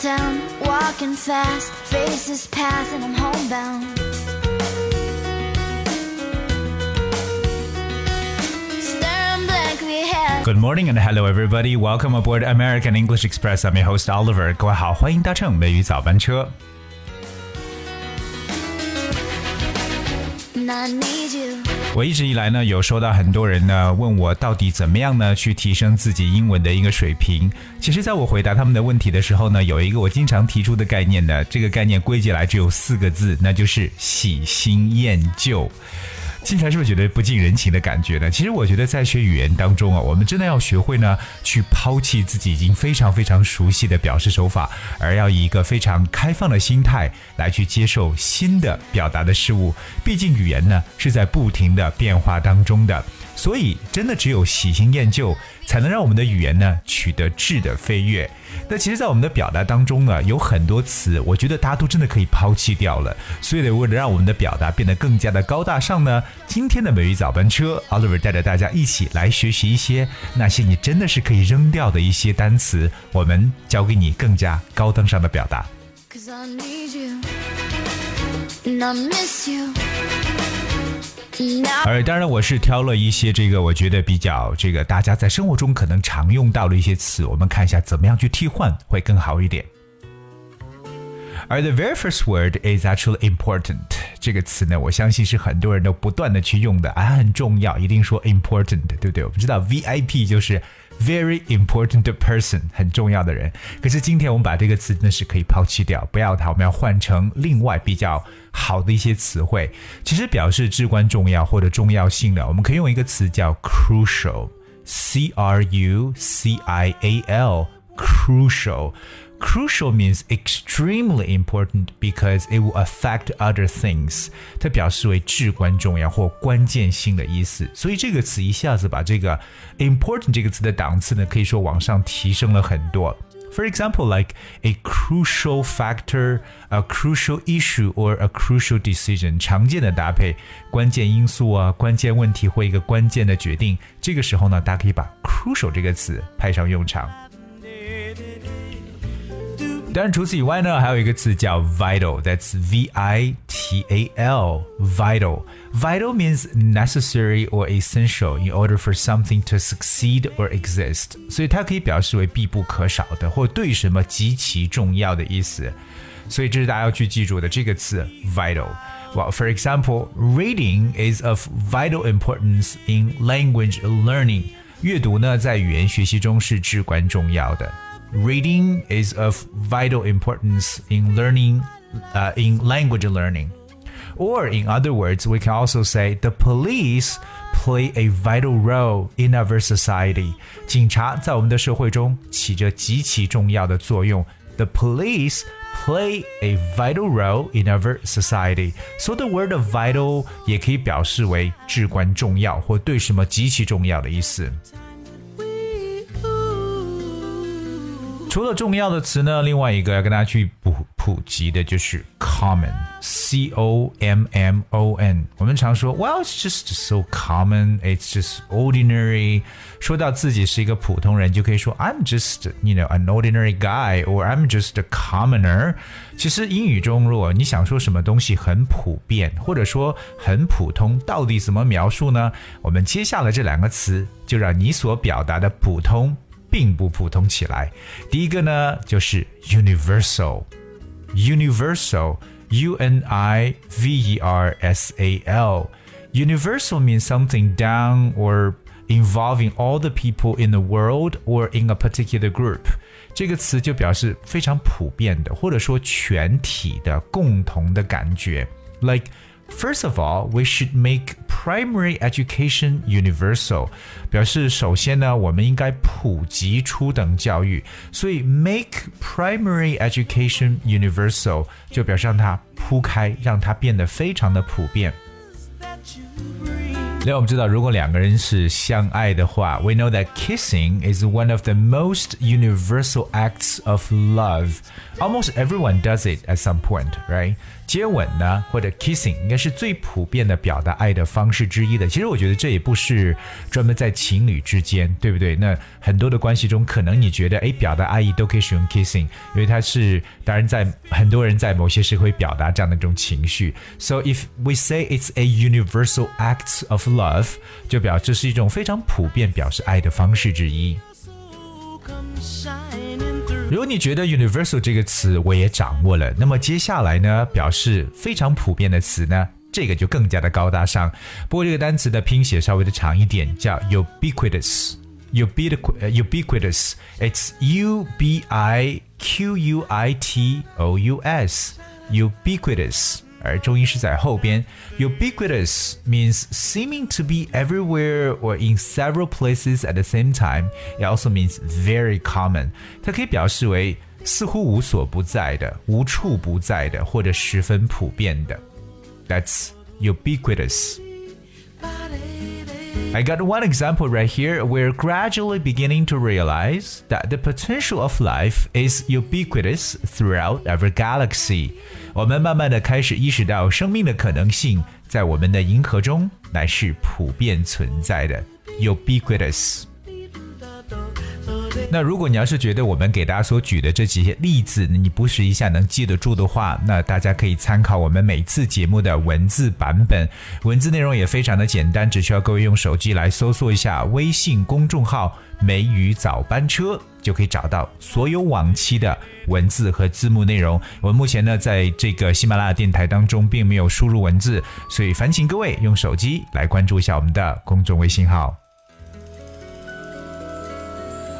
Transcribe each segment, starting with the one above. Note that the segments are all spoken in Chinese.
downtown, walking fast, faces pass, and I'm homebound. Staring blankly ahead. Good morning and hello everybody. Welcome aboard American English Express. I'm your host Oliver. 各位好，欢迎搭乘美语早班车。 我一直以来呢，有收到很多人呢问我到底怎么样呢去提升自己英文的一个水平。其实，在我回答他们的问题的时候呢，有一个我经常提出的概念呢，这个概念归结来只有四个字，那就是喜新厌旧。听起来是不是觉得不近人情的感觉呢？其实我觉得在学语言当中啊，我们真的要学会呢，去抛弃自己已经非常非常熟悉的表示手法，而要以一个非常开放的心态来去接受新的表达的事物。毕竟语言呢是在不停的变化当中的，所以真的只有喜新厌旧，才能让我们的语言呢取得质的飞跃。那其实，在我们的表达当中呢，有很多词，我觉得大家都真的可以抛弃掉了。所以呢，为了让我们的表达变得更加的高大上呢，今天的美语早班车，Oliver 带着大家一起来学习一些那些你真的是可以扔掉的一些单词，我们教给你更加高登上的表达。Cause I need you. And I miss you. 而当然，我是挑了一些这个我觉得比较这个大家在生活中可能常用到的一些词，我们看一下怎么样去替换会更好一点。而 the very first word is actually important 这个词呢，我相信是很多人都不断的去用的，啊，很重要，一定说 important，对不对？我们知道 VIP 就是 very important person，很重要的人。可是今天我们把这个词呢是可以抛弃掉，不要它，我们要换成另外比较好的一些词汇。其实表示至关重要或者重要性的，我们可以用一个词叫 crucial，c r u c i a l。crucial. Crucial means extremely important because it will affect other things. 它表示为至关重要或关键性的意思。所以这个词一下子把这个 important 这个词的档次呢，可以说往上提升了很多。For example, like a crucial factor, a crucial issue, or a crucial decision，常见的搭配，关键因素啊，关键问题或一个关键的决定。这个时候呢，大家可以把 crucial 这个词派上用场。 当然，除此以外呢，还有一个词叫 vital，that's V I T A L vital。Vital means necessary or essential in order for something to succeed or exist，所以它可以表示为必不可少的或对什么极其重要的意思。所以这是大家要去记住的这个词 vital。Well, for example, reading is of vital importance in language learning。阅读呢，在语言学习中是至关重要的。 Reading is of vital importance in learning, uh, in language learning. Or, in other words, we can also say the police play a vital role in our society. 警察在我们的社会中起着极其重要的作用。The police play a vital role in our society. So the word vital 也可以表示为至关重要或对什么极其重要的意思。 除了重要的词呢，另外一个要跟大家去普普及的就是 common，c o m m o n。我们常说，Well, it's just so common, it's just ordinary。说到自己是一个普通人，就可以说 I'm just, you know, an ordinary guy, or I'm just a commoner。其实英语中，如果你想说什么东西很普遍，或者说很普通，到底怎么描述呢？我们接下来这两个词，就让你所表达的普通。并不普通起来。第一个呢，就是 universal，universal，U N I V E R S A L。Universal means something done or involving all the people in the world or in a particular group。这个词就表示非常普遍的，或者说全体的、共同的感觉。Like First of all, we should make primary education universal. 表示首先呢，我们应该普及初等教育。所以 make primary education universal 就表示让它铺开，让它变得非常的普遍。另外，我们知道，如果两个人是相爱的话，we know that kissing is one of the most universal acts of love. Almost everyone does it at some point, right? 接吻呢，或者 kissing，应该是最普遍的表达爱的方式之一的。其实我觉得这也不是专门在情侣之间，对不对？那很多的关系中，可能你觉得，哎，表达爱意都可以使用 kissing，因为它是，当然在很多人在某些时会表达这样的一种情绪。So if we say it's a universal act of love，就表这是一种非常普遍表示爱的方式之一。如果你觉得 universal 这个词我也掌握了，那么接下来呢，表示非常普遍的词呢，这个就更加的高大上。不过这个单词的拼写稍微的长一点，叫 ubiquitous。ubiquitous it's u b i q u i t o u s ubiquitous 而重音是在后边。Ubiquitous means seeming to be everywhere or in several places at the same time. It also means very common. 它可以表示为似乎无所不在的、无处不在的，或者十分普遍的。That's ubiquitous. I got one example right here. We're gradually beginning to realize that the potential of life is ubiquitous throughout our galaxy. 我们慢慢的开始意识到，生命的可能性在我们的银河中乃是普遍存在的，ubiquitous。那如果你要是觉得我们给大家所举的这几些例子，你不是一下能记得住的话，那大家可以参考我们每次节目的文字版本，文字内容也非常的简单，只需要各位用手机来搜索一下微信公众号“梅雨早班车”，就可以找到所有往期的文字和字幕内容。我们目前呢，在这个喜马拉雅电台当中并没有输入文字，所以烦请各位用手机来关注一下我们的公众微信号。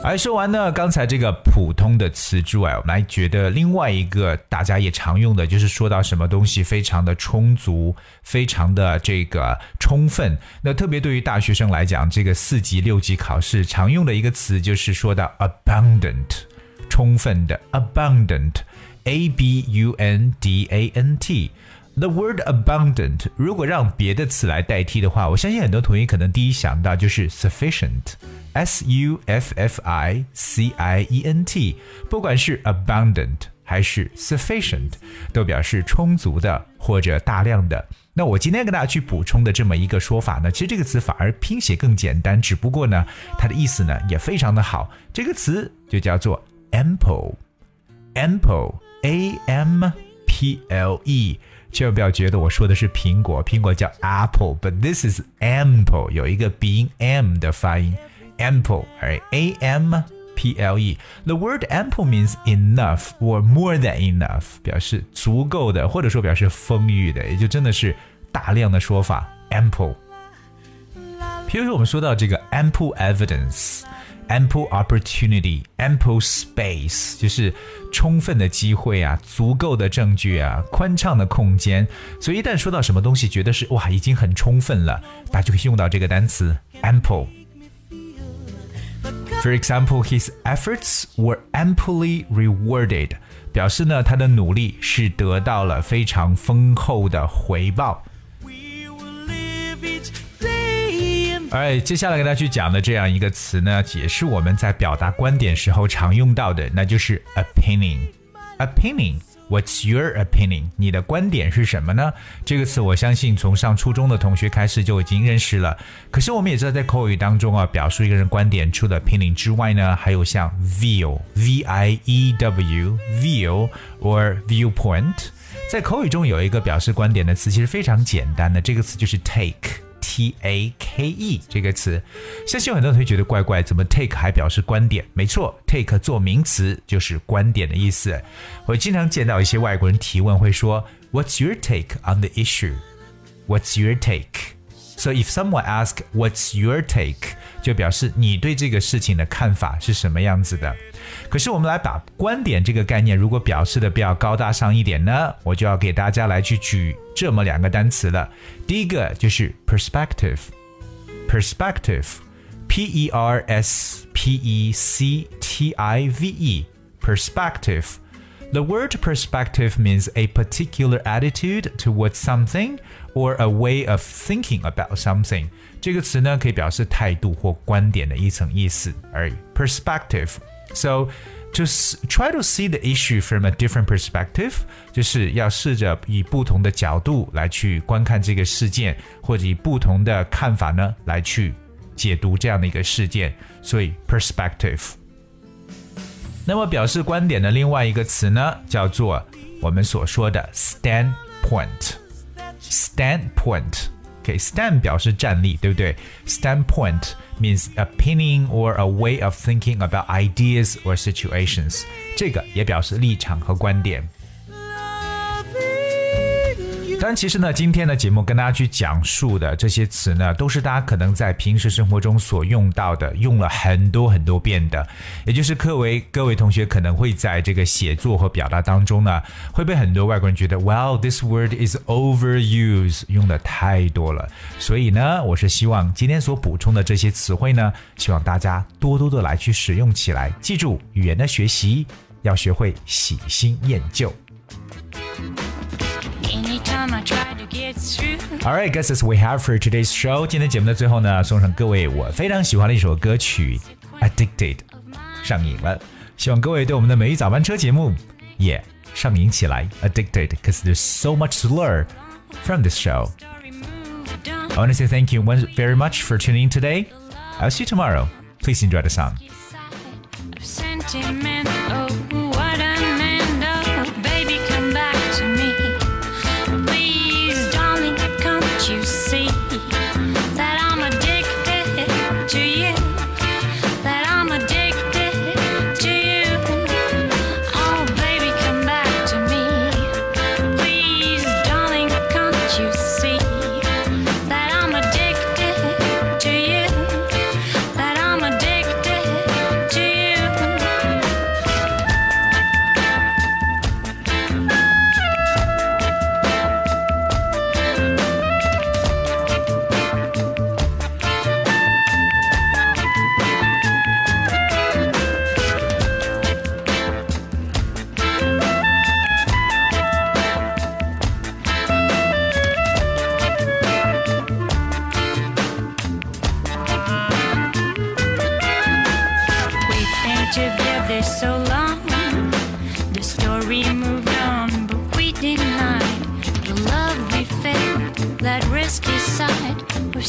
而说完呢，刚才这个普通的词之外，我们还觉得另外一个大家也常用的，就是说到什么东西非常的充足，非常的这个充分。那特别对于大学生来讲，这个四级、六级考试常用的一个词就是说到 abundant，充分的 abundant，a b u n d a n t。The word abundant，如果让别的词来代替的话，我相信很多同学可能第一想到就是 sufficient。S U F F I C I E N T，不管是 abundant 还是 sufficient，都表示充足的或者大量的。那我今天跟大家去补充的这么一个说法呢，其实这个词反而拼写更简单，只不过呢，它的意思呢也非常的好。这个词就叫做 ample，ample，A M P L E。千万不要觉得我说的是苹果，苹果叫 apple，but this is ample，有一个鼻音 m 的发音。ample, right? A M P L E. The word ample means enough or more than enough，表示足够的，或者说表示丰裕的，也就真的是大量的说法。ample。比如说，我们说到这个 ample evidence。 Ample opportunity, ample space，就是充分的机会啊，足够的证据啊，宽敞的空间。所以一旦说到什么东西，觉得是哇，已经很充分了，大家就可以用到这个单词 ample。For example, his efforts were amply rewarded，表示呢他的努力是得到了非常丰厚的回报。哎，接下来跟大家去讲的这样一个词呢，也是我们在表达观点时候常用到的，那就是 opinion。opinion。What's your opinion？你的观点是什么呢？这个词我相信从上初中的同学开始就已经认识了。可是我们也知道，在口语当中啊，表述一个人观点除了 opinion 之外呢，还有像 view，v i e w，view or viewpoint。在口语中有一个表示观点的词，其实非常简单的，这个词就是 take。T A K E 这个词，相信有很多同学觉得怪怪，怎么 take 还表示观点？没错，take 做名词就是观点的意思。我经常见到一些外国人提问会说，What's your take on the issue? What's your take? So if someone ask What's your take? 就表示你对这个事情的看法是什么样子的。可是我们来把观点这个概念，如果表示的比较高大上一点呢，我就要给大家来去举这么两个单词了。第一个就是 perspective，perspective，p e r s p e c t i v e，perspective。The word perspective means a particular attitude towards something or a way of thinking about something。 这个词呢，可以表示态度或观点的一层意思而已。Perspective。So to try to see the issue from a different perspective，就是要试着以不同的角度来去观看这个事件，或者以不同的看法呢来去解读这样的一个事件。所以 perspective。那么表示观点的另外一个词呢，叫做我们所说的 standpoint。standpoint。 OK，stand、okay, 表示站立，对不对？Standpoint means opinion or a way of thinking about ideas or situations。这个也表示立场和观点。 但，其实呢，今天的节目跟大家去讲述的这些词呢，都是大家可能在平时生活中所用到的，用了很多很多遍的。也就是各位各位同学可能会在这个写作和表达当中呢，会被很多外国人觉得，Well，this word is overused，用的太多了。所以呢，我是希望今天所补充的这些词汇呢，希望大家多多的来去使用起来。记住，语言的学习要学会喜新厌旧。All right, guys, that's we have for today's show. 今天节目的最后呢，送上各位我非常喜欢的一首歌曲《Addicted》，上瘾了。希望各位对我们的每一早班车节目也上瘾起来，Addicted, because there's so much to learn from this show. I want to say thank you very much for tuning in today. I'll see you tomorrow. Please enjoy the song.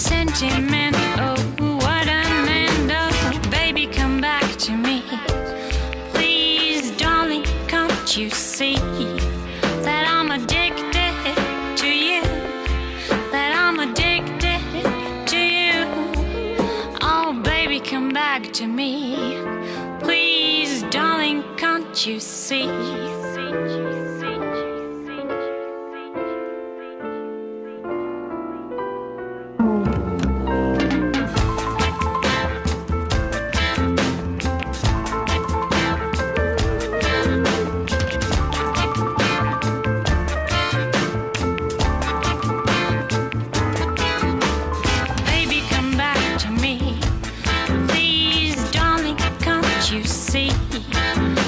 Sentiment. Oh, what an end. Oh, baby, come back to me. Please, darling, can't you see that I'm addicted to you? That I'm addicted to you. Oh, baby, come back to me. Please, darling, can't you see? Thank you.